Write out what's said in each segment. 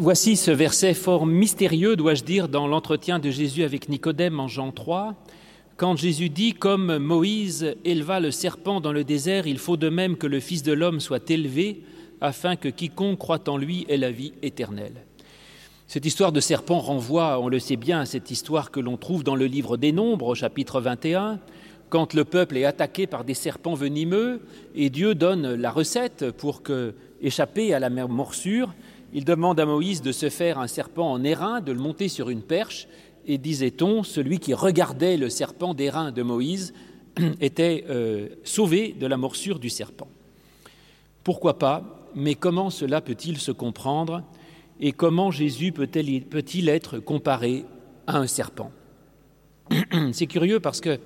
Voici ce verset fort mystérieux, dois-je dire, dans l'entretien de Jésus avec Nicodème en Jean 3, quand Jésus dit Comme Moïse éleva le serpent dans le désert, il faut de même que le Fils de l'homme soit élevé, afin que quiconque croit en lui ait la vie éternelle. Cette histoire de serpent renvoie, on le sait bien, à cette histoire que l'on trouve dans le livre des Nombres, au chapitre 21, quand le peuple est attaqué par des serpents venimeux et Dieu donne la recette pour que, échapper à la morsure, il demande à Moïse de se faire un serpent en airain, de le monter sur une perche, et disait-on, celui qui regardait le serpent d'airain de Moïse était euh, sauvé de la morsure du serpent. Pourquoi pas, mais comment cela peut-il se comprendre et comment Jésus peut-il être comparé à un serpent? C'est curieux parce que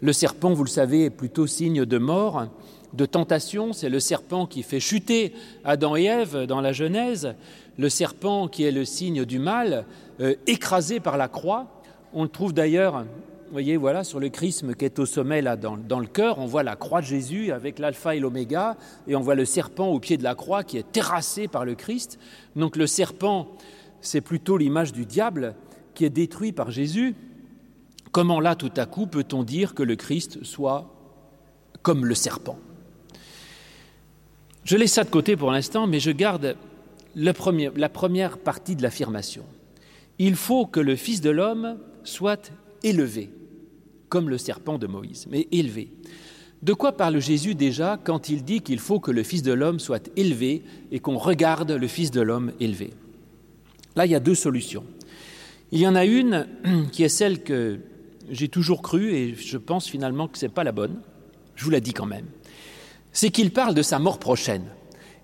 le serpent, vous le savez, est plutôt signe de mort, de tentation. C'est le serpent qui fait chuter Adam et Ève dans la Genèse, le serpent qui est le signe du mal, euh, écrasé par la croix. On le trouve d'ailleurs, vous voyez, voilà, sur le chrisme qui est au sommet, là, dans, dans le cœur, on voit la croix de Jésus avec l'alpha et l'oméga, et on voit le serpent au pied de la croix qui est terrassé par le Christ. Donc le serpent, c'est plutôt l'image du diable qui est détruit par Jésus. Comment là, tout à coup, peut-on dire que le Christ soit comme le serpent? Je laisse ça de côté pour l'instant, mais je garde la première partie de l'affirmation. Il faut que le Fils de l'homme soit élevé, comme le serpent de Moïse, mais élevé. De quoi parle Jésus déjà quand il dit qu'il faut que le Fils de l'homme soit élevé et qu'on regarde le Fils de l'homme élevé? Là, il y a deux solutions. Il y en a une qui est celle que j'ai toujours cru, et je pense finalement que ce n'est pas la bonne, je vous la dis quand même, c'est qu'il parle de sa mort prochaine,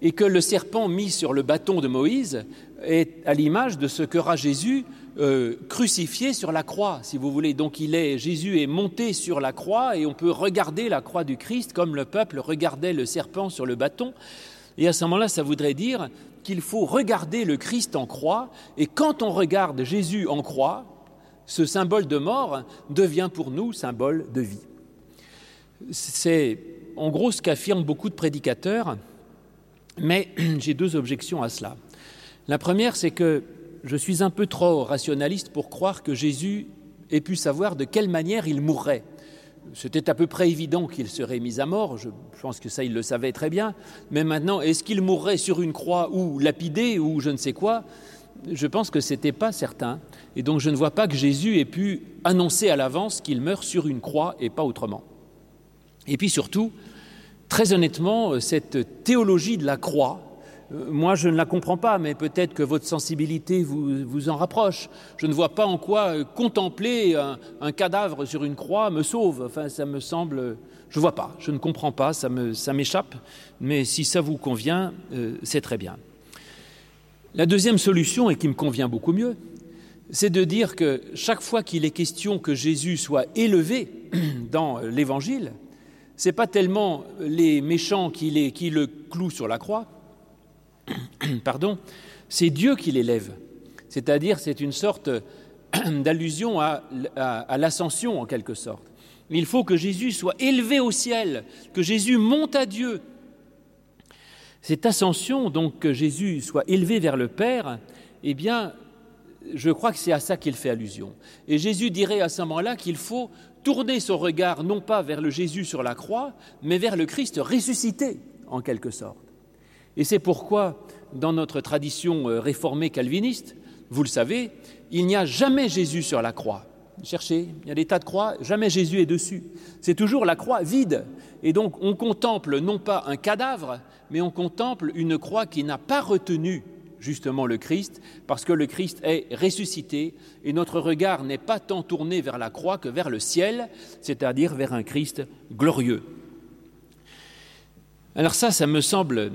et que le serpent mis sur le bâton de Moïse est à l'image de ce qu'aura Jésus euh, crucifié sur la croix, si vous voulez. Donc il est, Jésus est monté sur la croix, et on peut regarder la croix du Christ comme le peuple regardait le serpent sur le bâton. Et à ce moment-là, ça voudrait dire qu'il faut regarder le Christ en croix, et quand on regarde Jésus en croix, ce symbole de mort devient pour nous symbole de vie. C'est en gros ce qu'affirment beaucoup de prédicateurs, mais j'ai deux objections à cela. La première, c'est que je suis un peu trop rationaliste pour croire que Jésus ait pu savoir de quelle manière il mourrait. C'était à peu près évident qu'il serait mis à mort, je pense que ça il le savait très bien, mais maintenant, est-ce qu'il mourrait sur une croix ou lapidé ou je ne sais quoi? Je pense que ce n'était pas certain. Et donc je ne vois pas que Jésus ait pu annoncer à l'avance qu'il meurt sur une croix et pas autrement. Et puis surtout, très honnêtement, cette théologie de la croix, euh, moi je ne la comprends pas, mais peut-être que votre sensibilité vous, vous, en rapproche. Je ne vois pas en quoi euh, contempler un, cadavre sur une croix me sauve. Enfin, ça me semble. Je ne vois pas, je ne comprends pas, ça m'échappe. Ça mais si ça vous convient, euh, c'est très bien. La deuxième solution, et qui me convient beaucoup mieux, c'est de dire que chaque fois qu'il est question que Jésus soit élevé dans l'Évangile, ce n'est pas tellement les méchants qui, le clouent sur la croix, pardon, c'est Dieu qui l'élève. C'est-à-dire, c'est une sorte d'allusion à l'ascension, en quelque sorte. Il faut que Jésus soit élevé au ciel, que Jésus monte à Dieu, cette ascension, donc que Jésus soit élevé vers le Père, eh bien, je crois que c'est à ça qu'il fait allusion. Et Jésus dirait à ce moment-là qu'il faut tourner son regard non pas vers le Jésus sur la croix, mais vers le Christ ressuscité, en quelque sorte. Et c'est pourquoi, dans notre tradition euh, réformée calviniste, vous le savez, il n'y a jamais Jésus sur la croix. Cherchez, il y a des tas de croix, jamais Jésus est dessus. C'est toujours la croix vide. Et donc on contemple non pas un cadavre, mais on contemple une croix qui n'a pas retenu justement le Christ, parce que le Christ est ressuscité, et notre regard n'est pas tant tourné vers la croix que vers le ciel, c'est-à-dire vers un Christ glorieux. Alors ça, ça me semble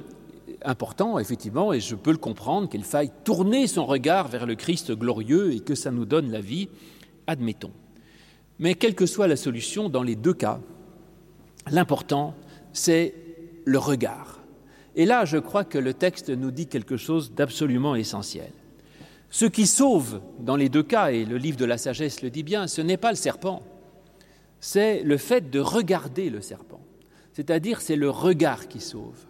important, effectivement, et je peux le comprendre, qu'il faille tourner son regard vers le Christ glorieux et que ça nous donne la vie admettons. Mais quelle que soit la solution, dans les deux cas, l'important, c'est le regard. Et là, je crois que le texte nous dit quelque chose d'absolument essentiel. Ce qui sauve dans les deux cas, et le livre de la sagesse le dit bien, ce n'est pas le serpent, c'est le fait de regarder le serpent. C'est-à-dire, c'est le regard qui sauve.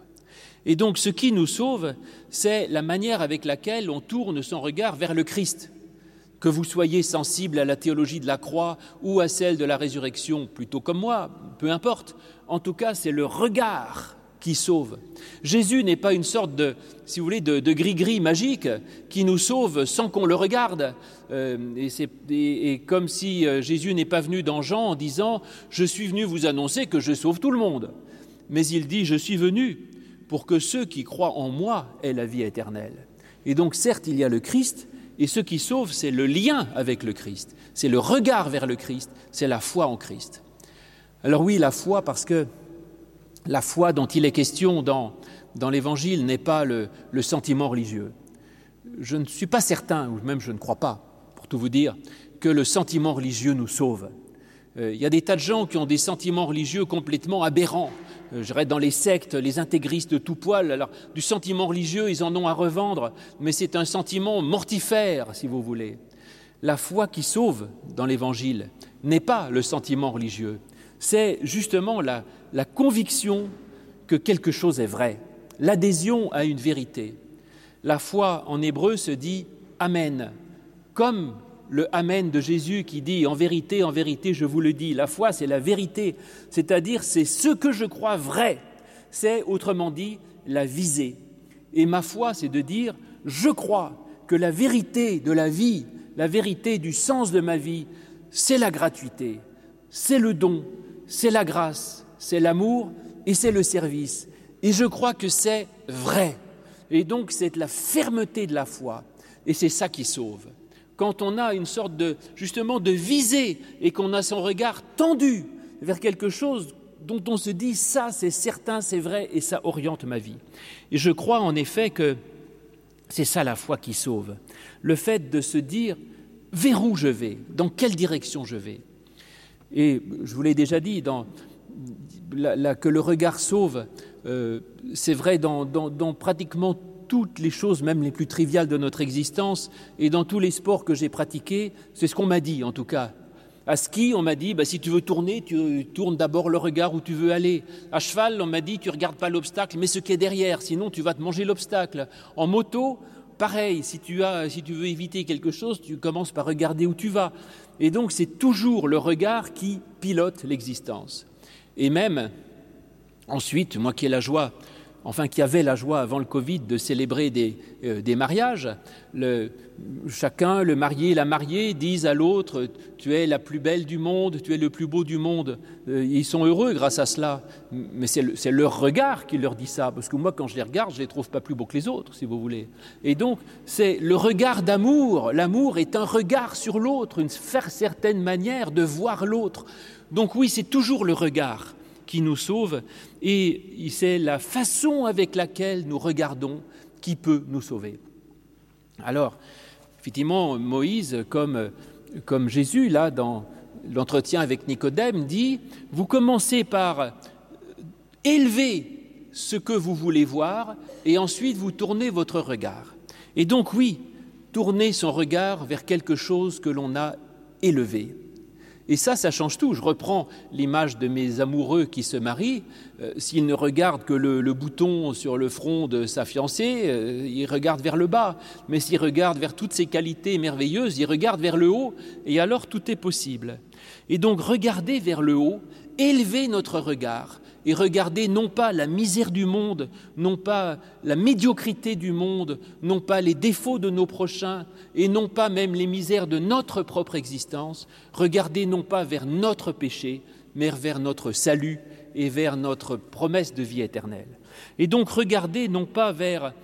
Et donc ce qui nous sauve, c'est la manière avec laquelle on tourne son regard vers le Christ. Que vous soyez sensible à la théologie de la croix ou à celle de la résurrection, plutôt comme moi, peu importe. En tout cas, c'est le regard qui sauve. Jésus n'est pas une sorte de, gris-gris magique qui nous sauve sans qu'on le regarde. Euh, et c'est comme si euh, Jésus n'est pas venu dans Jean en disant Je suis venu vous annoncer que je sauve tout le monde. Mais il dit Je suis venu pour que ceux qui croient en moi aient la vie éternelle. Et donc, certes, il y a le Christ, et ce qui sauve, c'est le lien avec le Christ, c'est le regard vers le Christ, c'est la foi en Christ. Alors oui, la foi, parce que la foi dont il est question dans, l'Évangile n'est pas le, le, sentiment religieux. Je ne suis pas certain, ou même je ne crois pas, pour tout vous dire, que le sentiment religieux nous sauve. Euh, il y a des tas de gens qui ont des sentiments religieux complètement aberrants. Euh, je dirais dans les sectes, les intégristes de tout poil. Alors, du sentiment religieux, ils en ont à revendre, mais c'est un sentiment mortifère, si vous voulez. La foi qui sauve dans l'Évangile n'est pas le sentiment religieux, c'est justement la, la conviction que quelque chose est vrai, l'adhésion à une vérité. La foi en hébreu se dit Amen, comme le Amen de Jésus qui dit En vérité, en vérité, je vous le dis. La foi, c'est la vérité, c'est-à-dire c'est ce que je crois vrai. C'est, autrement dit, la visée. Et ma foi, c'est de dire Je crois que la vérité de la vie, la vérité du sens de ma vie, c'est la gratuité, c'est le don, c'est la grâce, c'est l'amour et c'est le service. Et je crois que c'est vrai. Et donc c'est la fermeté de la foi. Et c'est ça qui sauve. Quand on a une sorte de, justement, de visée et qu'on a son regard tendu vers quelque chose dont on se dit ça c'est certain, c'est vrai et ça oriente ma vie. Et je crois en effet que c'est ça la foi qui sauve. Le fait de se dire vers où je vais, dans quelle direction je vais? Et je vous l'ai déjà dit, que le regard sauve, euh, c'est vrai dans, dans, dans, pratiquement toutes les choses, même les plus triviales de notre existence, et dans tous les sports que j'ai pratiqués, c'est ce qu'on m'a dit en tout cas. À ski, on m'a dit, bah, si tu veux tourner, tu tournes d'abord le regard où tu veux aller. À cheval, on m'a dit, tu regardes pas l'obstacle, mais ce qui est derrière, sinon tu vas te manger l'obstacle. En moto, pareil, si tu, as, si tu veux éviter quelque chose, tu commences par regarder où tu vas. Et donc c'est toujours le regard qui pilote l'existence. Et même, ensuite, moi qui ai la joie, enfin qui avait la joie avant le Covid de célébrer des, euh, des mariages, chacun, le marié et la mariée, disent à l'autre Tu es la plus belle du monde, tu es le plus beau du monde. Euh, ils sont heureux grâce à cela. Mais c'est le, leur regard qui leur dit ça. Parce que moi, quand je les regarde, je ne les trouve pas plus beaux que les autres, si vous voulez. Et donc, c'est le regard d'amour. L'amour est un regard sur l'autre, une certaine manière de voir l'autre. Donc oui, c'est toujours le regard qui nous sauve et c'est la façon avec laquelle nous regardons qui peut nous sauver. Alors, effectivement, Moïse, comme, comme Jésus, là, dans l'entretien avec Nicodème, dit, vous commencez par élever ce que vous voulez voir et ensuite vous tournez votre regard. Et donc oui, tourner son regard vers quelque chose que l'on a élevé. Et ça, ça change tout. Je reprends l'image de mes amoureux qui se marient. Euh, s'ils ne regardent que le, bouton sur le front de sa fiancée, euh, ils regardent vers le bas. Mais s'ils regardent vers toutes ses qualités merveilleuses, ils regardent vers le haut. Et alors tout est possible. Et donc regarder vers le haut, élever notre regard, et regarder non pas la misère du monde, non pas la médiocrité du monde, non pas les défauts de nos prochains, et non pas même les misères de notre propre existence, regarder non pas vers notre péché, mais vers notre salut et vers notre promesse de vie éternelle. Et donc regarder non pas vers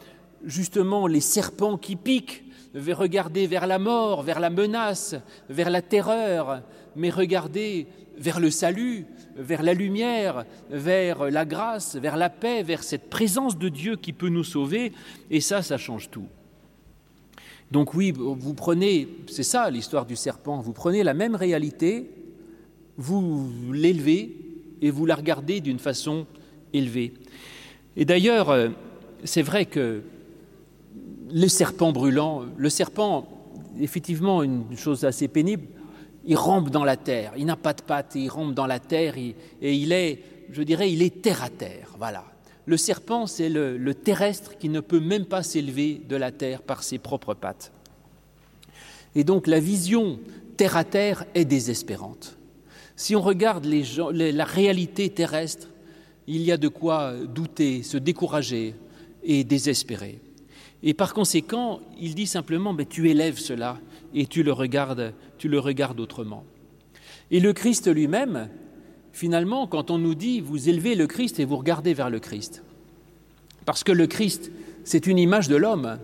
justement les serpents qui piquent, regarder vers la mort, vers la menace, vers la terreur, mais regarder vers le salut, vers la lumière, vers la grâce, vers la paix, vers cette présence de Dieu qui peut nous sauver, et ça, ça change tout. Donc oui, vous prenez, c'est ça l'histoire du serpent, vous prenez la même réalité, vous l'élevez et vous la regardez d'une façon élevée. Et d'ailleurs, euh, c'est vrai que le serpent brûlant, le serpent, effectivement, une chose assez pénible, il rampe dans la terre, il n'a pas de pattes, il rampe dans la terre et, il est, je dirais, il est terre à terre, voilà. Le serpent, c'est le, terrestre qui ne peut même pas s'élever de la terre par ses propres pattes. Et donc la vision terre à terre est désespérante. Si on regarde la réalité terrestre, il y a de quoi douter, se décourager et désespérer. Et par conséquent, il dit simplement mais tu élèves cela et tu le regardes, tu le regardes autrement. Et le Christ lui-même, finalement, quand on nous dit vous élevez le Christ et vous regardez vers le Christ, parce que le Christ, c'est une image de l'homme,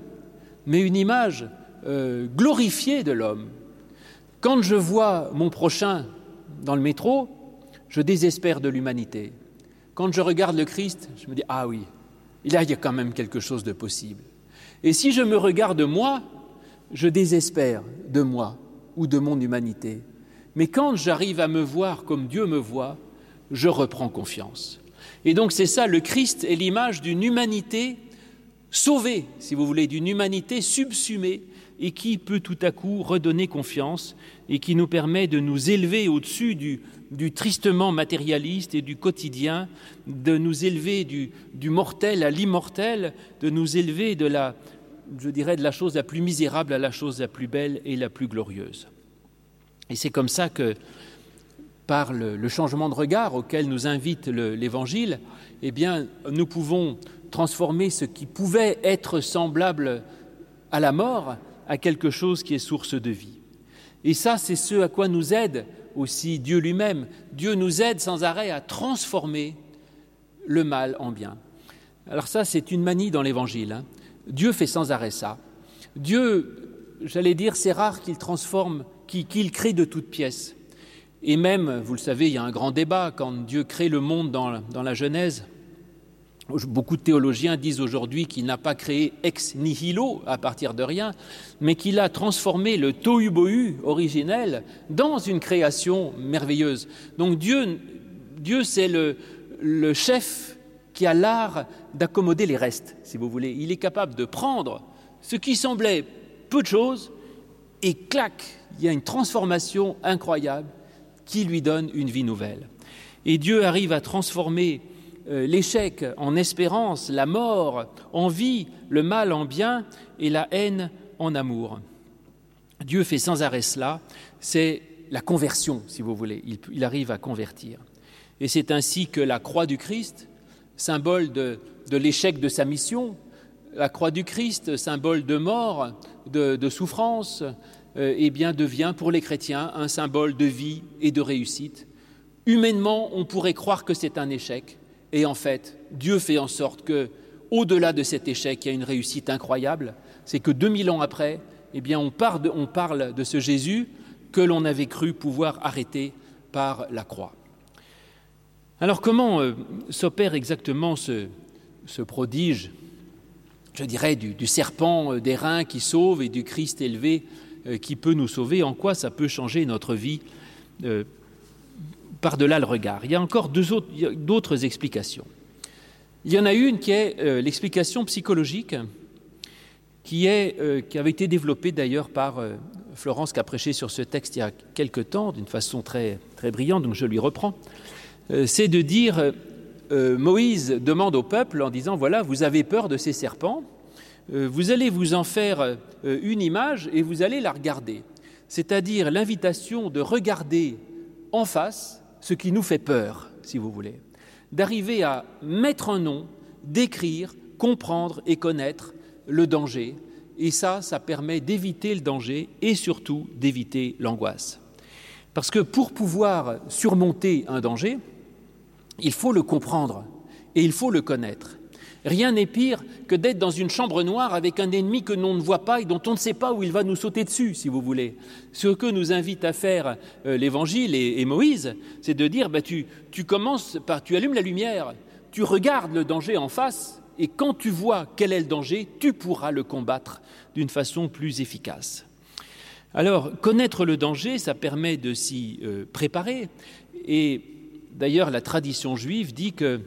mais une image euh, glorifiée de l'homme. Quand je vois mon prochain dans le métro, je désespère de l'humanité. Quand je regarde le Christ, je me dis ah oui, il y a quand même quelque chose de possible. Et si je me regarde moi, je désespère de moi ou de mon humanité. Mais quand j'arrive à me voir comme Dieu me voit, je reprends confiance. Et donc c'est ça, le Christ est l'image d'une humanité sauvée, si vous voulez, d'une humanité subsumée et qui peut tout à coup redonner confiance et qui nous permet de nous élever au-dessus du, tristement matérialiste et du quotidien, de nous élever du, du mortel à l'immortel, de nous élever de la, je dirais, de la chose la plus misérable à la chose la plus belle et la plus glorieuse. Et c'est comme ça que, par le, changement de regard auquel nous invite l'Évangile, eh bien, nous pouvons transformer ce qui pouvait être semblable à la mort à quelque chose qui est source de vie. Et ça, c'est ce à quoi nous aide aussi Dieu lui-même. Dieu nous aide sans arrêt à transformer le mal en bien. Alors ça, c'est une manie dans l'Évangile. Hein. Dieu fait sans arrêt ça. Dieu, j'allais dire, c'est rare qu'il transforme qu'il crée de toutes pièces. Et même, vous le savez, il y a un grand débat quand Dieu crée le monde dans, dans la Genèse. Beaucoup de théologiens disent aujourd'hui qu'il n'a pas créé ex nihilo à partir de rien, mais qu'il a transformé le tohu-bohu originel dans une création merveilleuse. Donc Dieu, Dieu c'est le, le chef qui a l'art d'accommoder les restes, si vous voulez. Il est capable de prendre ce qui semblait peu de choses et clac, il y a une transformation incroyable qui lui donne une vie nouvelle. Et Dieu arrive à transformer euh, l'échec en espérance, la mort en vie, le mal en bien et la haine en amour. Dieu fait sans arrêt cela, c'est la conversion, si vous voulez, il, il arrive à convertir. Et c'est ainsi que la croix du Christ, symbole de, l'échec de sa mission, la croix du Christ, symbole de mort, de, souffrance, euh, eh bien, devient pour les chrétiens un symbole de vie et de réussite. Humainement, on pourrait croire que c'est un échec, et en fait, Dieu fait en sorte que, au-delà de cet échec, il y a une réussite incroyable. C'est que 2000 ans après, eh bien, on parle de ce Jésus que l'on avait cru pouvoir arrêter par la croix. Alors, comment euh, s'opère exactement ce, prodige, je dirais, du, serpent euh, des reins qui sauve et du Christ élevé Euh, qui peut nous sauver, en quoi ça peut changer notre vie? Par-delà le regard. Il y a encore d'autres explications. Il y en a une qui est l'explication psychologique qui, est, avait été développée d'ailleurs par Florence qui a prêché sur ce texte il y a quelque temps d'une façon très, très brillante, donc je lui reprends. Euh, C'est de dire euh, Moïse demande au peuple en disant voilà, vous avez peur de ces serpents, Euh, vous allez vous en faire euh, une image et vous allez la regarder. C'est-à-dire l'invitation de regarder en face ce qui nous fait peur, si vous voulez, d'arriver à mettre un nom, d'écrire, comprendre et connaître le danger. Et ça, ça permet d'éviter le danger et surtout d'éviter l'angoisse. Parce que pour pouvoir surmonter un danger, il faut le comprendre et il faut le connaître. Rien n'est pire que d'être dans une chambre noire avec un ennemi que l'on ne voit pas et dont on ne sait pas où il va nous sauter dessus, si vous voulez. Ce que nous invite à faire euh, l'Évangile et, Moïse, c'est de dire bah, tu, tu commences par tu allumes la lumière, tu regardes le danger en face et quand tu vois quel est le danger, tu pourras le combattre d'une façon plus efficace. Alors, connaître le danger, ça permet de s'y euh, préparer. Et d'ailleurs, la tradition juive dit que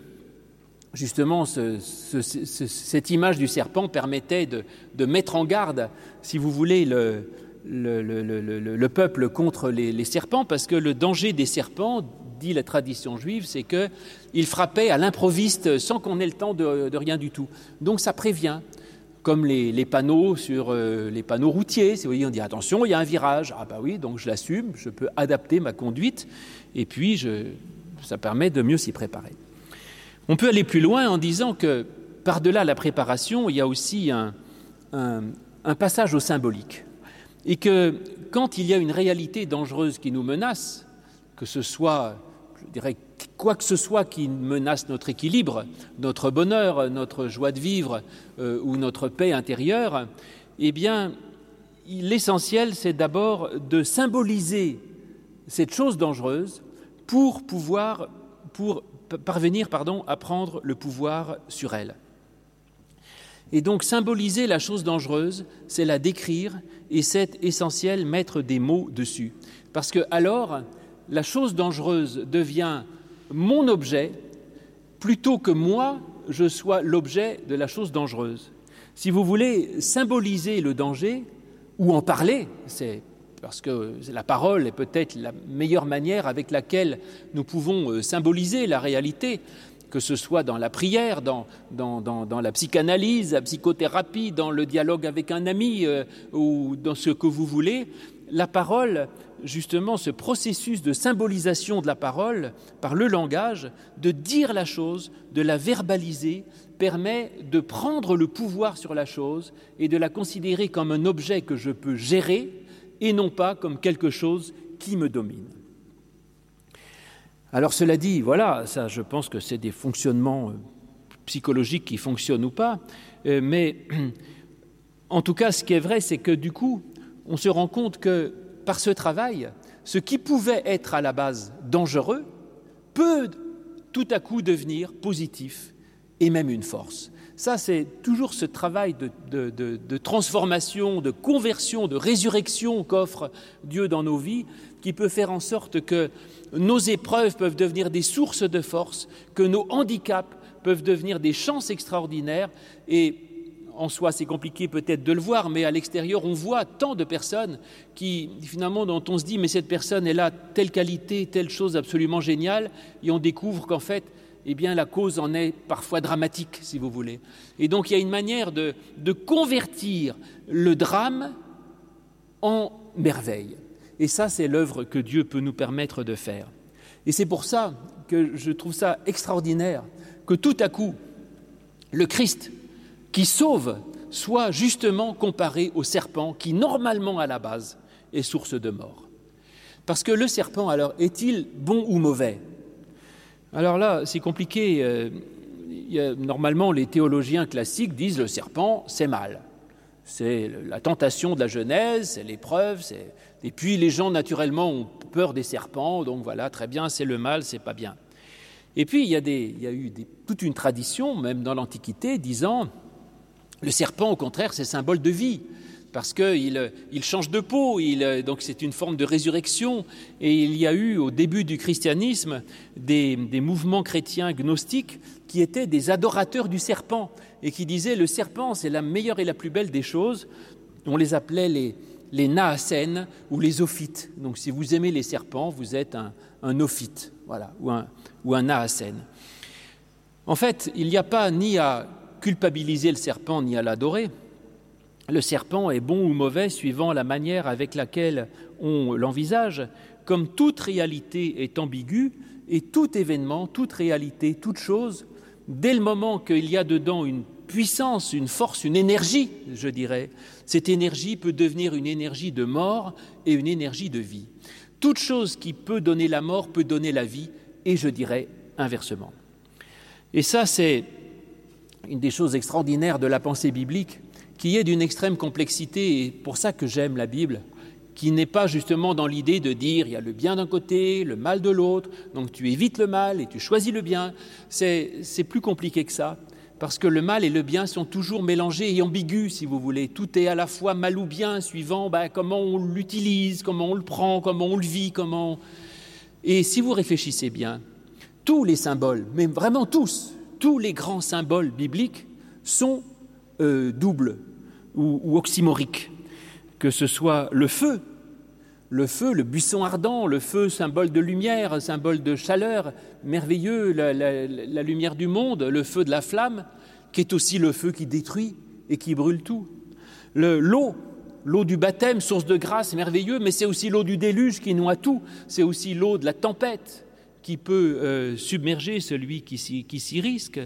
justement ce, ce, ce, cette image du serpent permettait de, mettre en garde, si vous voulez, le, le, le, le, le peuple contre les, serpents, parce que le danger des serpents, dit la tradition juive, c'est qu'il frappait à l'improviste sans qu'on ait le temps de, rien du tout. Donc ça prévient, comme les, panneaux sur euh, les panneaux routiers. Si vous voyez, on dit attention, il y a un virage. Ah bah oui, donc je l'assume, je peux adapter ma conduite, et puis je, ça permet de mieux s'y préparer. On peut aller plus loin en disant que par-delà la préparation, il y a aussi un, passage au symbolique. Et que quand il y a une réalité dangereuse qui nous menace, que ce soit, je dirais, quoi que ce soit qui menace notre équilibre, notre bonheur, notre joie de vivre euh, ou notre paix intérieure, eh bien, l'essentiel, c'est d'abord de symboliser cette chose dangereuse pour pouvoir, pour parvenir, pardon, à prendre le pouvoir sur elle. Et donc symboliser la chose dangereuse, c'est la décrire et c'est essentiel mettre des mots dessus. Parce que alors, la chose dangereuse devient mon objet plutôt que moi, je sois l'objet de la chose dangereuse. Si vous voulez symboliser le danger ou en parler, c'est parce que la parole est peut-être la meilleure manière avec laquelle nous pouvons euh, symboliser la réalité que ce soit dans la prière, dans, dans, la psychanalyse, la psychothérapie, dans le dialogue avec un ami euh, ou dans ce que vous voulez, la parole, justement, ce processus de symbolisation de la parole par le langage, de dire la chose, de la verbaliser, permet de prendre le pouvoir sur la chose et de la considérer comme un objet que je peux gérer et non pas comme quelque chose qui me domine. Alors cela dit, voilà, ça je pense que c'est des fonctionnements euh, psychologiques qui fonctionnent ou pas, euh, mais en tout cas ce qui est vrai, c'est que du coup, on se rend compte que par ce travail, ce qui pouvait être à la base dangereux peut tout à coup devenir positif et même une force. Ça, c'est toujours ce travail de, transformation, de conversion, de résurrection qu'offre Dieu dans nos vies, qui peut faire en sorte que nos épreuves peuvent devenir des sources de force, que nos handicaps peuvent devenir des chances extraordinaires. Et en soi, c'est compliqué peut-être de le voir, mais à l'extérieur, on voit tant de personnes qui, finalement, dont on se dit, mais cette personne, elle a telle qualité, telle chose absolument géniale, et on découvre qu'en fait, eh bien, la cause en est parfois dramatique, si vous voulez. Et donc, il y a une manière de, de convertir le drame en merveille. Et ça, c'est l'œuvre que Dieu peut nous permettre de faire. Et c'est pour ça que je trouve ça extraordinaire que tout à coup, le Christ qui sauve soit justement comparé au serpent qui, normalement à la base, est source de mort. Parce que le serpent, alors, est-il bon ou mauvais? Alors là, c'est compliqué. Euh, normalement, les théologiens classiques disent le serpent, c'est mal. C'est la tentation de la Genèse, c'est l'épreuve, et puis les gens, naturellement, ont peur des serpents, donc voilà, très bien, c'est le mal, c'est pas bien. Et puis il y a, des, il y a eu toute une tradition, même dans l'Antiquité, disant le serpent, au contraire, c'est symbole de vie, parce qu'il il change de peau, donc c'est une forme de résurrection. Et il y a eu au début du christianisme des, mouvements chrétiens gnostiques qui étaient des adorateurs du serpent et qui disaient le serpent, c'est la meilleure et la plus belle des choses. On les appelait les, les ou les ophites. Donc si vous aimez les serpents, vous êtes un, ophite, voilà, ou un, ou En fait, il n'y a pas ni à culpabiliser le serpent ni à l'adorer. Le serpent est bon ou mauvais suivant la manière avec laquelle on l'envisage, comme toute réalité est ambiguë et tout événement, toute réalité, toute chose, dès le moment qu'il y a dedans une puissance, une force, une énergie, je dirais, cette énergie peut devenir une énergie de mort et une énergie de vie. Toute chose qui peut donner la mort peut donner la vie, et je dirais inversement. Et ça, c'est une des choses extraordinaires de la pensée biblique, qui est d'une extrême complexité, et pour ça que j'aime la Bible, qui n'est pas justement dans l'idée de dire il y a le bien d'un côté, le mal de l'autre, donc tu évites le mal et tu choisis le bien. C'est plus compliqué que ça parce que le mal et le bien sont toujours mélangés et ambigus, si vous voulez. Tout est à la fois mal ou bien, suivant ben, comment on l'utilise, comment on le prend, comment on le vit, comment. Et si vous réfléchissez bien, tous les symboles, mais vraiment tous, tous les grands symboles bibliques sont euh, doubles ou, oxymoriques. Que ce soit le feu, le feu, le buisson ardent, le feu symbole de lumière, symbole de chaleur, merveilleux, la, la lumière du monde, le feu de la flamme, qui est aussi le feu qui détruit et qui brûle tout. L'eau, l'eau du baptême, source de grâce, merveilleux, mais c'est aussi l'eau du déluge qui noie tout, c'est aussi l'eau de la tempête qui peut euh, submerger celui qui s'y risque,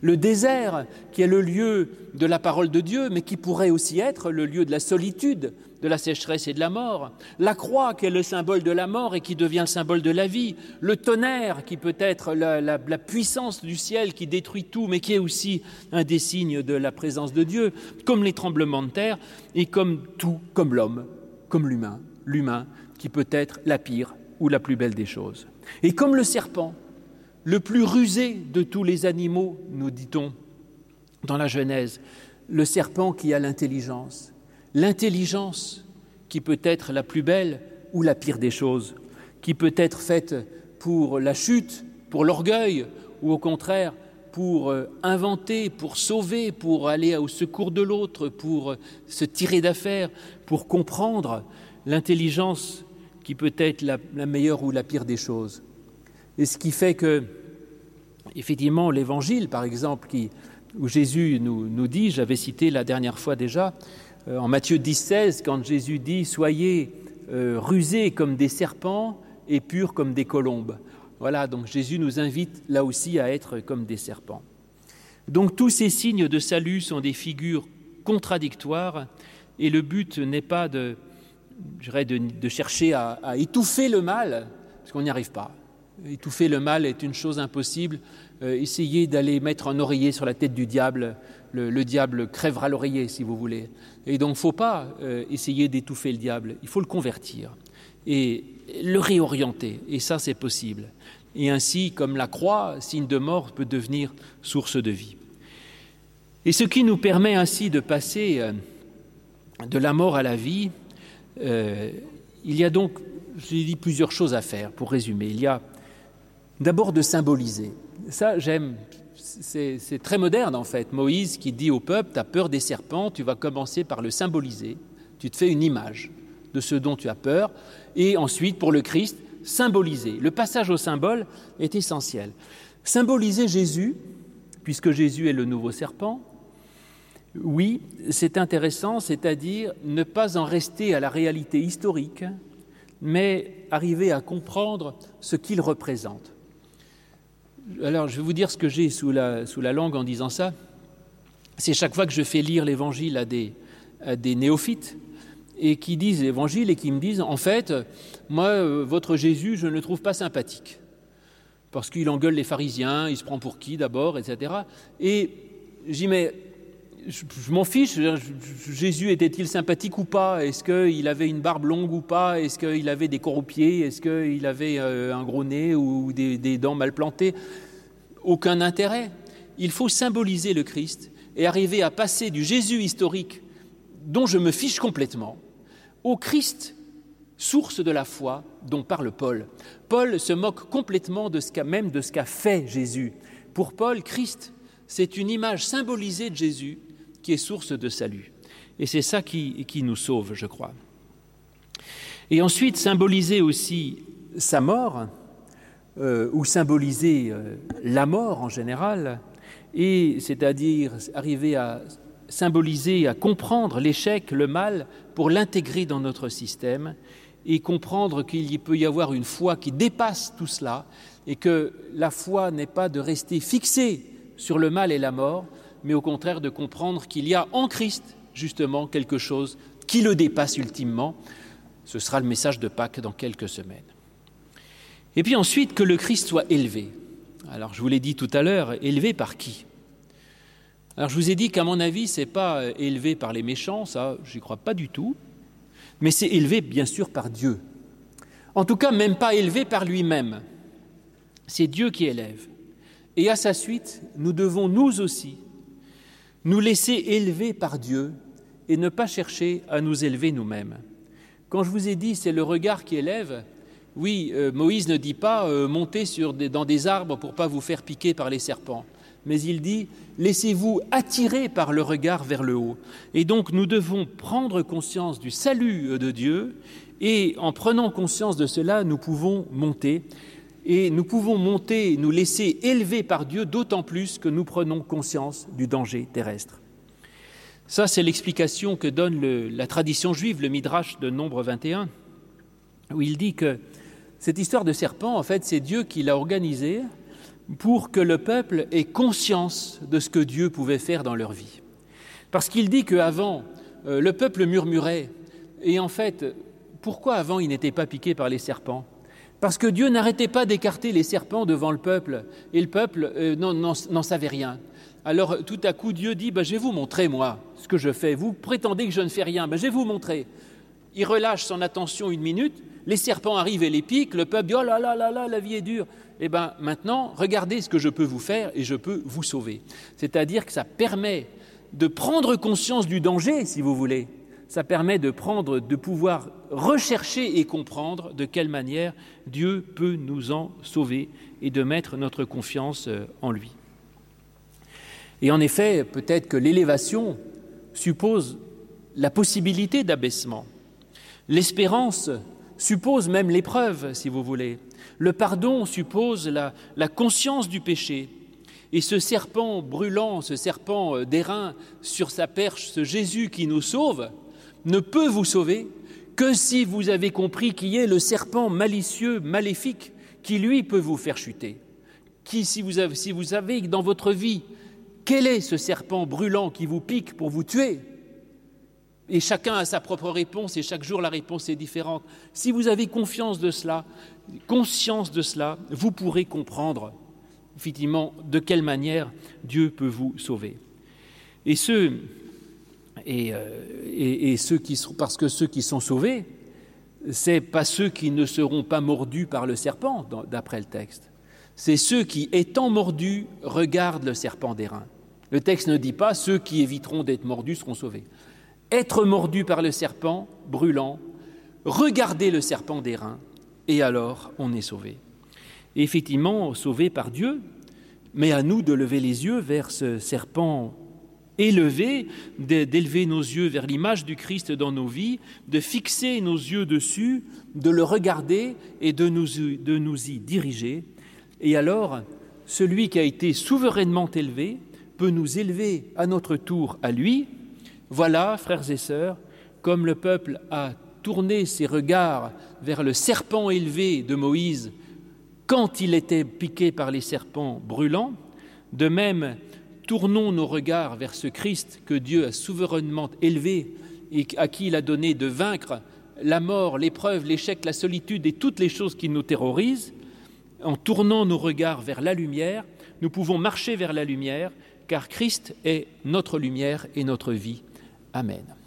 le désert qui est le lieu de la parole de Dieu, mais qui pourrait aussi être le lieu de la solitude, de la sécheresse et de la mort, la croix qui est le symbole de la mort et qui devient le symbole de la vie, le tonnerre qui peut être la, la puissance du ciel qui détruit tout, mais qui est aussi un des signes de la présence de Dieu, comme les tremblements de terre et comme tout, comme l'homme, comme l'humain, l'humain qui peut être la pire ou la plus belle des choses. Et comme le serpent, le plus rusé de tous les animaux, nous dit-on dans la Genèse, le serpent qui a l'intelligence, l'intelligence qui peut être la plus belle ou la pire des choses, qui peut être faite pour la chute, pour l'orgueil, ou au contraire pour euh, inventer, pour sauver, pour aller au secours de l'autre, pour euh, se tirer d'affaire, pour comprendre l'intelligence qui peut être la, meilleure ou la pire des choses. Et ce qui fait que, effectivement, l'évangile, par exemple, où Jésus nous, dit, j'avais cité la dernière fois déjà, euh, en Matthieu 10, 16, quand Jésus dit Soyez euh, rusés comme des serpents et purs comme des colombes. Voilà, donc Jésus nous invite là aussi à être comme des serpents. Donc tous ces signes de salut sont des figures contradictoires et le but n'est pas de, de, de chercher à, étouffer le mal, parce qu'on n'y arrive pas. Étouffer le mal est une chose impossible. Euh, essayez d'aller mettre un oreiller sur la tête du diable, le, le diable crèvera l'oreiller si vous voulez. Et donc il ne faut pas euh, essayer d'étouffer le diable, il faut le convertir et le réorienter. Et ça, c'est possible. Et ainsi, comme la croix, signe de mort, peut devenir source de vie. Et ce qui nous permet ainsi de passer euh, de la mort à la vie, euh, il y a donc, j'ai dit, plusieurs choses à faire pour résumer. Il y a d'abord de symboliser. Ça, j'aime. C'est très moderne en fait. Moïse qui dit au peuple, tu as peur des serpents, tu vas commencer par le symboliser. Tu te fais une image de ce dont tu as peur. Et ensuite, pour le Christ, symboliser. Le passage au symbole est essentiel. Symboliser Jésus, puisque Jésus est le nouveau serpent, oui, c'est intéressant, c'est-à-dire ne pas en rester à la réalité historique, mais arriver à comprendre ce qu'il représente. Alors, je vais vous dire ce que j'ai sous la, langue en disant ça. C'est chaque fois que je fais lire l'évangile à des, à des néophytes et qui disent l'évangile et qui me disent en fait, moi, euh, votre Jésus, je ne le trouve pas sympathique. Parce qu'il engueule les pharisiens, il se prend pour qui d'abord, etc. Et j'y mets je, m'en fiche. Jésus était-il sympathique ou pas? Est-ce qu'il avait une barbe longue ou pas? Est-ce qu'il avait des corroupiers Est-ce qu'il avait euh, un gros nez ou des, des dents mal plantées? Aucun intérêt. Il faut symboliser le Christ et arriver à passer du Jésus historique, dont je me fiche complètement, au Christ, source de la foi dont parle Paul. Paul se moque complètement de ce même de ce qu'a fait Jésus. Pour Paul, Christ, c'est une image symbolisée de Jésus qui est source de salut. Et c'est ça qui, nous sauve, je crois. Et ensuite, symboliser aussi sa mort, euh, ou symboliser euh, la mort en général, et c'est-à-dire arriver à symboliser, à comprendre l'échec, le mal, pour l'intégrer dans notre système, et comprendre qu'il peut y avoir une foi qui dépasse tout cela, et que la foi n'est pas de rester fixée sur le mal et la mort, mais au contraire de comprendre qu'il y a en Christ justement quelque chose qui le dépasse ultimement. Ce sera le message de Pâques dans quelques semaines. Et puis ensuite que le Christ soit élevé. Alors je vous l'ai dit tout à l'heure, élevé par qui? Alors je vous ai dit qu'à mon avis, ce n'est pas élevé par les méchants, ça, j'y crois pas du tout, mais c'est élevé bien sûr par Dieu. En tout cas, même pas élevé par lui-même. C'est Dieu qui élève. Et à sa suite, nous devons nous aussi nous laisser élever par Dieu et ne pas chercher à nous élever nous-mêmes. Quand je vous ai dit c'est le regard qui élève, oui, euh, Moïse ne dit pas euh, montez dans des arbres pour pas vous faire piquer par les serpents. mais il dit laissez-vous attirer par le regard vers le haut. Et donc nous devons prendre conscience du salut de Dieu, et en prenant conscience de cela, nous pouvons monter, et nous pouvons monter, nous laisser élever par Dieu, d'autant plus que nous prenons conscience du danger terrestre. Ça, c'est l'explication que donne la tradition juive, le Midrash de Nombre 21, où il dit que cette histoire de serpent, en fait, c'est Dieu qui l'a organisée pour que le peuple ait conscience de ce que Dieu pouvait faire dans leur vie. Parce qu'il dit qu'avant, euh, le peuple murmurait, et en fait, pourquoi avant il n'était pas piqué par les serpents? Parce que Dieu n'arrêtait pas d'écarter les serpents devant le peuple, et le peuple euh, n'en savait rien. Alors tout à coup, Dieu dit, bah, je vais vous montrer, moi, ce que je fais. Vous prétendez que je ne fais rien, bah, je vais vous montrer. Il relâche son attention une minute, les serpents arrivent et les piquent, le peuple dit, oh là là là là, la vie est dure eh bien maintenant, regardez ce que je peux vous faire et je peux vous sauver. C'est-à-dire que ça permet de prendre conscience du danger, si vous voulez. Ça permet de prendre, de pouvoir rechercher et comprendre de quelle manière Dieu peut nous en sauver et de mettre notre confiance euh, en lui. Et en effet, peut-être que l'élévation suppose la possibilité d'abaissement. L'espérance suppose même l'épreuve, si vous voulez. Le pardon suppose la, la conscience du péché. Et ce serpent brûlant, ce serpent euh, d'airain sur sa perche, ce Jésus qui nous sauve, ne peut vous sauver que si vous avez compris qui est le serpent malicieux, maléfique, qui lui peut vous faire chuter. Qui, si vous avez, si vous savez dans votre vie quel est ce serpent brûlant qui vous pique pour vous tuer, et chacun a sa propre réponse et chaque jour la réponse est différente. Si vous avez confiance de cela, conscience de cela, vous pourrez comprendre effectivement de quelle manière Dieu peut vous sauver. Et ceux, et, euh, et, ceux qui sont, parce que ceux qui sont sauvés, c'est pas ceux qui ne seront pas mordus par le serpent, d'après le texte. C'est ceux qui, étant mordus, regardent le serpent d'airain. Le texte ne dit pas ceux qui éviteront d'être mordus seront sauvés être mordu par le serpent brûlant, regarder le serpent d'airain, et alors on est sauvé. Effectivement, sauvé par Dieu, mais à nous de lever les yeux vers ce serpent élevé, d'élever nos yeux vers l'image du Christ dans nos vies, de fixer nos yeux dessus, de le regarder et de nous, de nous y diriger. Et alors, celui qui a été souverainement élevé peut nous élever à notre tour à lui, voilà, frères et sœurs, comme le peuple a tourné ses regards vers le serpent élevé de Moïse quand il était piqué par les serpents brûlants, de même, tournons nos regards vers ce Christ que Dieu a souverainement élevé et à qui il a donné de vaincre la mort, l'épreuve, l'échec, la solitude et toutes les choses qui nous terrorisent. En tournant nos regards vers la lumière, nous pouvons marcher vers la lumière, car Christ est notre lumière et notre vie. Amen.